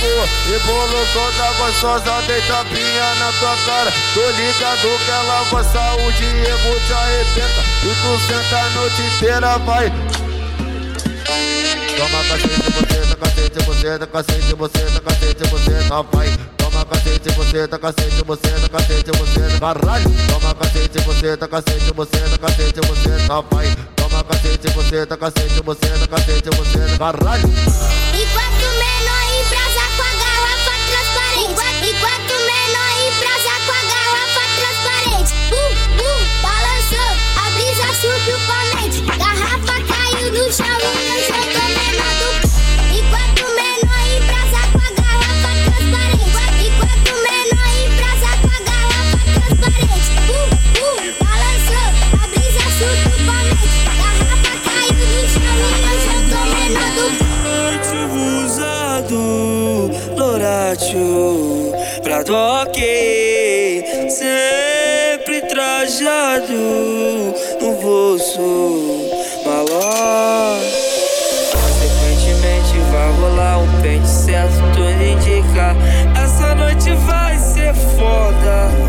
quicou E bolo da gostosa Deita pinha na tua cara Tô ligado que ela vai saúde E ego te arrebenta E tu senta a noite inteira, vai Toma cacete, você tá cacete, você tá cacete, você tá cacete, você tá vai. Toma cacete, você tá cacete, você tá cacete, você tá caralho. Toma cacete, você tá cacete, você tá cacete, você tá vai. Toma cacete, você tá cacete, você tá cacete, você tá caralho. Enquanto menor embrasa com a garrafa rico. toda.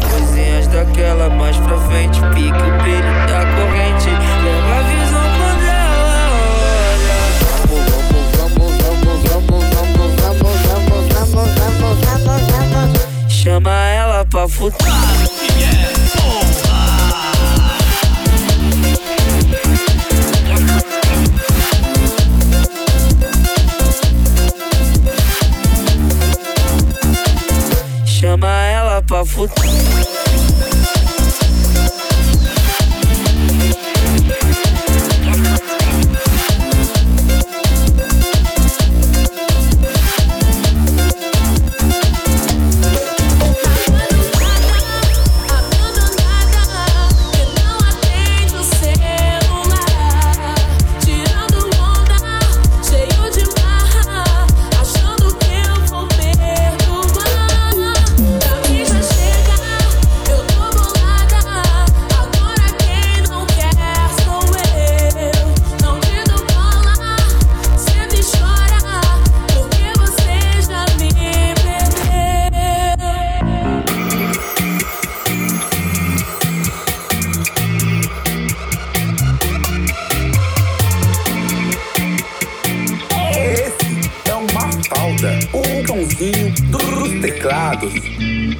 Teclados.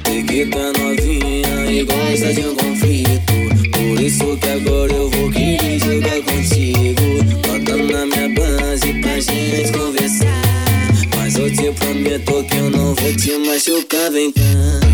Peguei tá novinha e gosta de um conflito. Por isso que agora eu vou querer jogar contigo. Bota na minha base pra gente conversar. Mas eu te prometo que eu não vou te machucar, vem cá.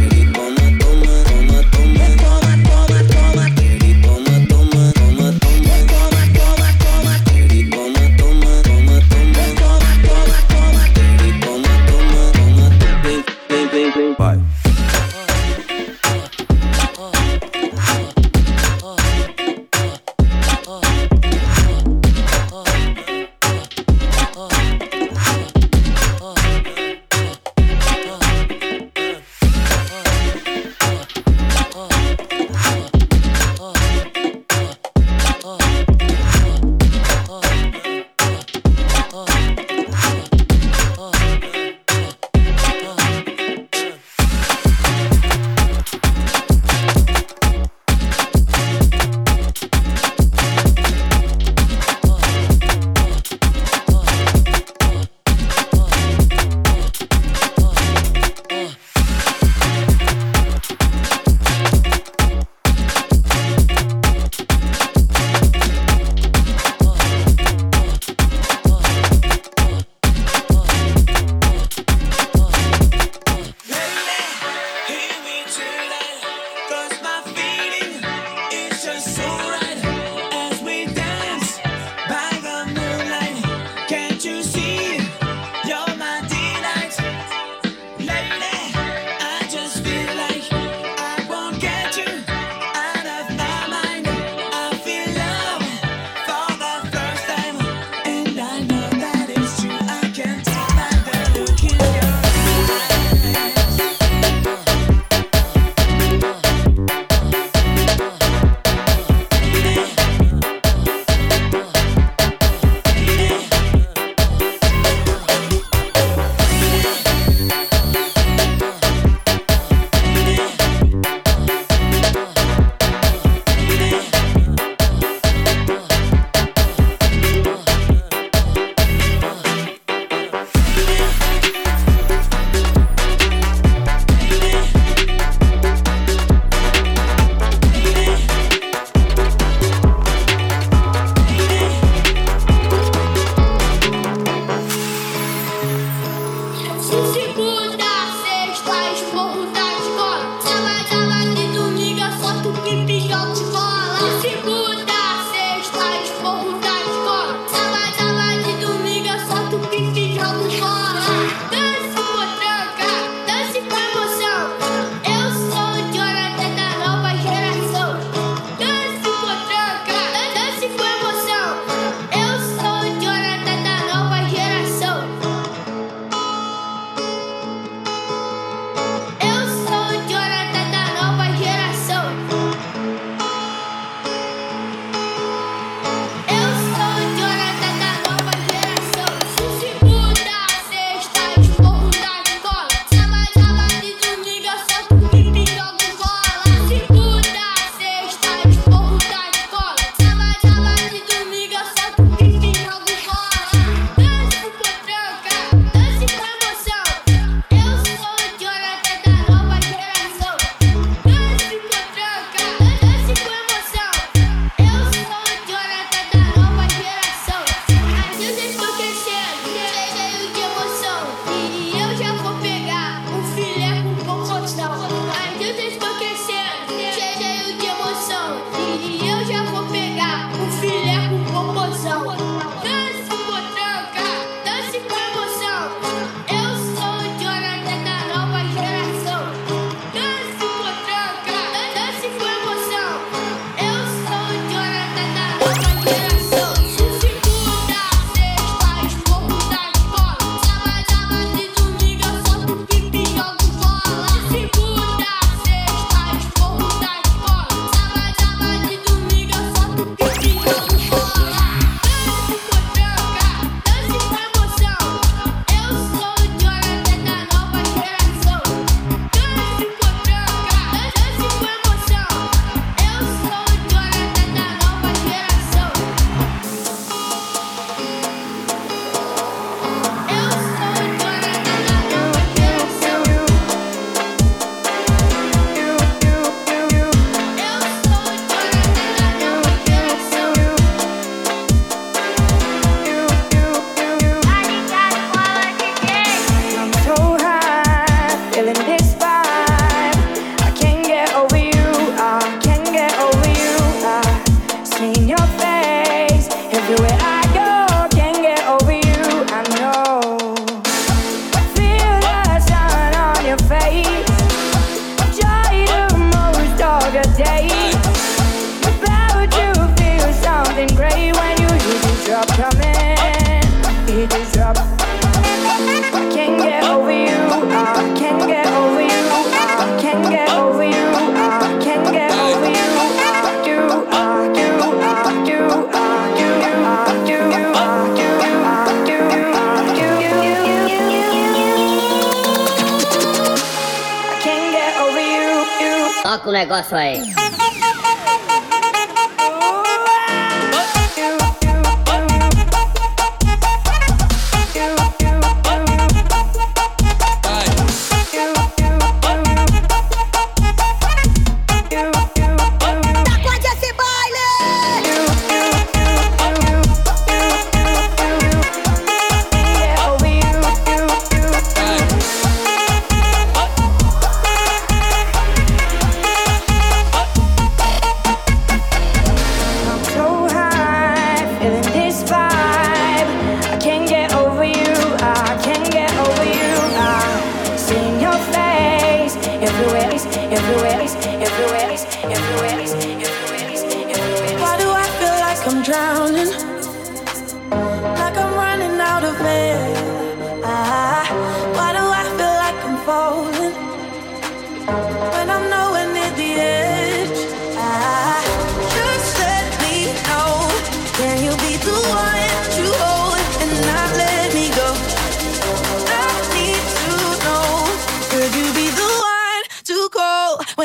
Negócio aí.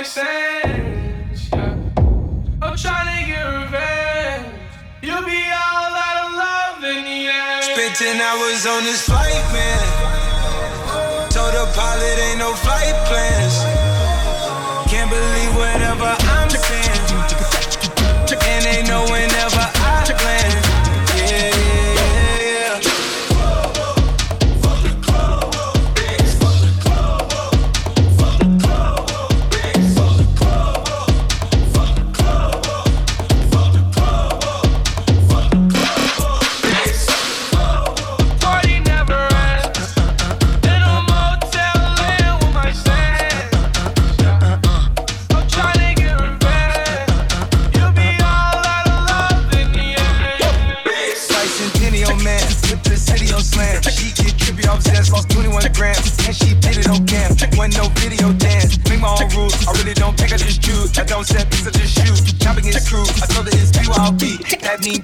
exchange. Yeah. I'm trying to get revenge. You'll be all out of love in the end. Spent 10 hours on this flight, man. Told the pilot ain't no flight plans.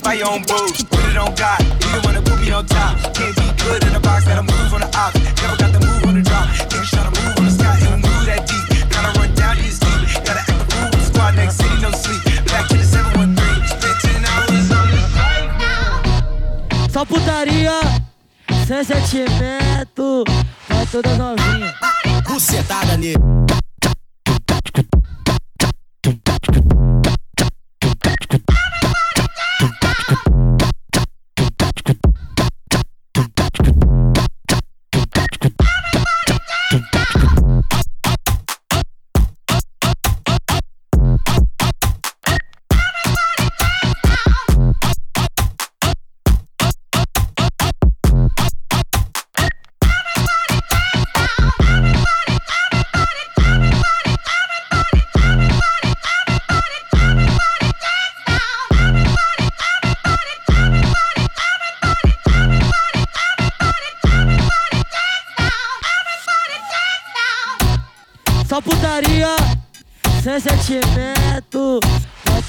buy your own booze. Put it on God. If you wanna put me on top, can't be good in a box. Gotta move on the ops. Never got the move on the drop. Niggas tryna move on the sky and move that deep. Gotta run down these deep. Gotta act the fool with squad. Next city, no sleep. Back to the 713. Spent 10 hours on this right now. Só putaria, sem é é sentimento. Vai toda novinha. Bucetada nele.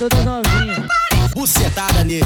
toda novinha. Bucetada nele.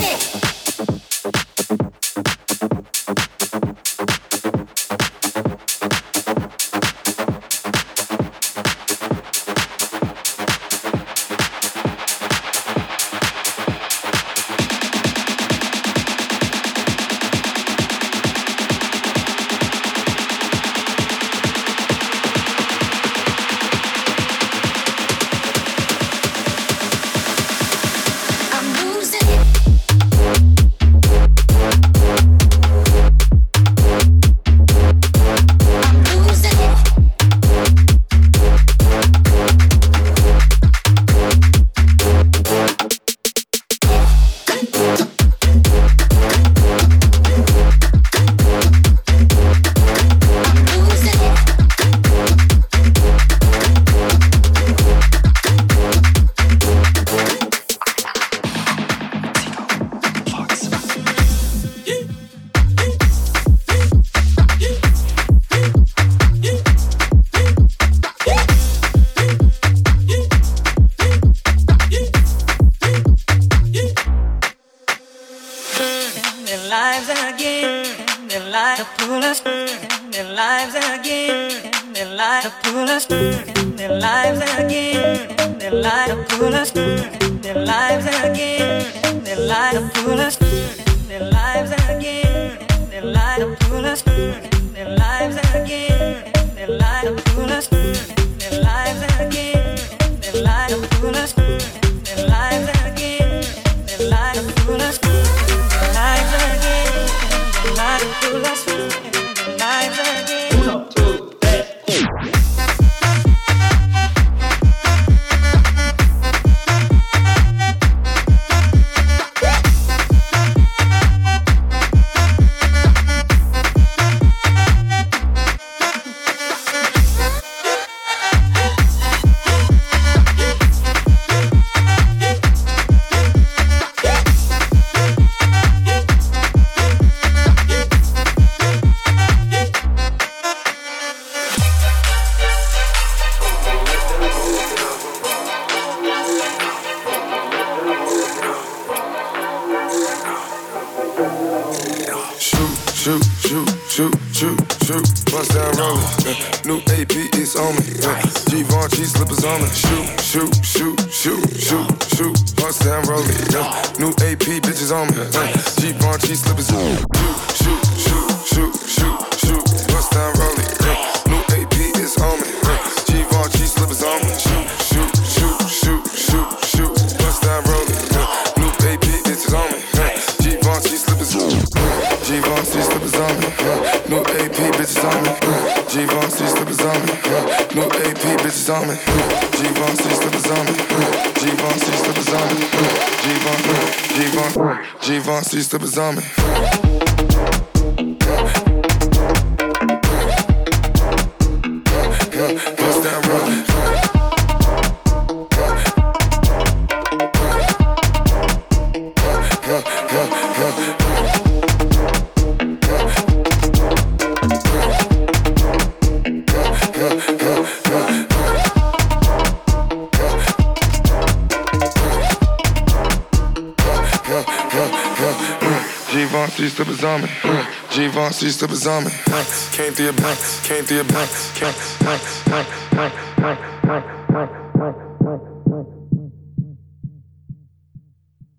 it. their lives again, and their light to pull us, and their lives again, and their light to pull us, and their lives again, and their light to pull us, and their lives again, and their light to pull us, and their lives again, and their light to pull us, and their lives again, and their lives to pull us. Slippers on me. Shoot, shoot, shoot, shoot, shoot, shoot, bust down roll it. Uh, new AP bitches on me. Uh, Givenchy slippers on me. Shoot, shoot, shoot, shoot, shoot, shoot, bust down roll it. Uh, new AP is on me. Uh, Givenchy slippers on me. Shoot, shoot, shoot, shoot, shoot, shoot, bust down roll it. Uh, new AP bitches on me. Uh, Givenchy slippers on me. Givenchy slippers on me. Uh, New AP bitches on me. Uh, Givenchy slippers on me. Uh, bitches on me. Uh, Givenchy slippers on me. Givenchy slippers on me. Givenchy, Givenchy, Givenchy slippers on me. Slippers on me. Givenchy slippers on me. Came through your back, came through your back, came.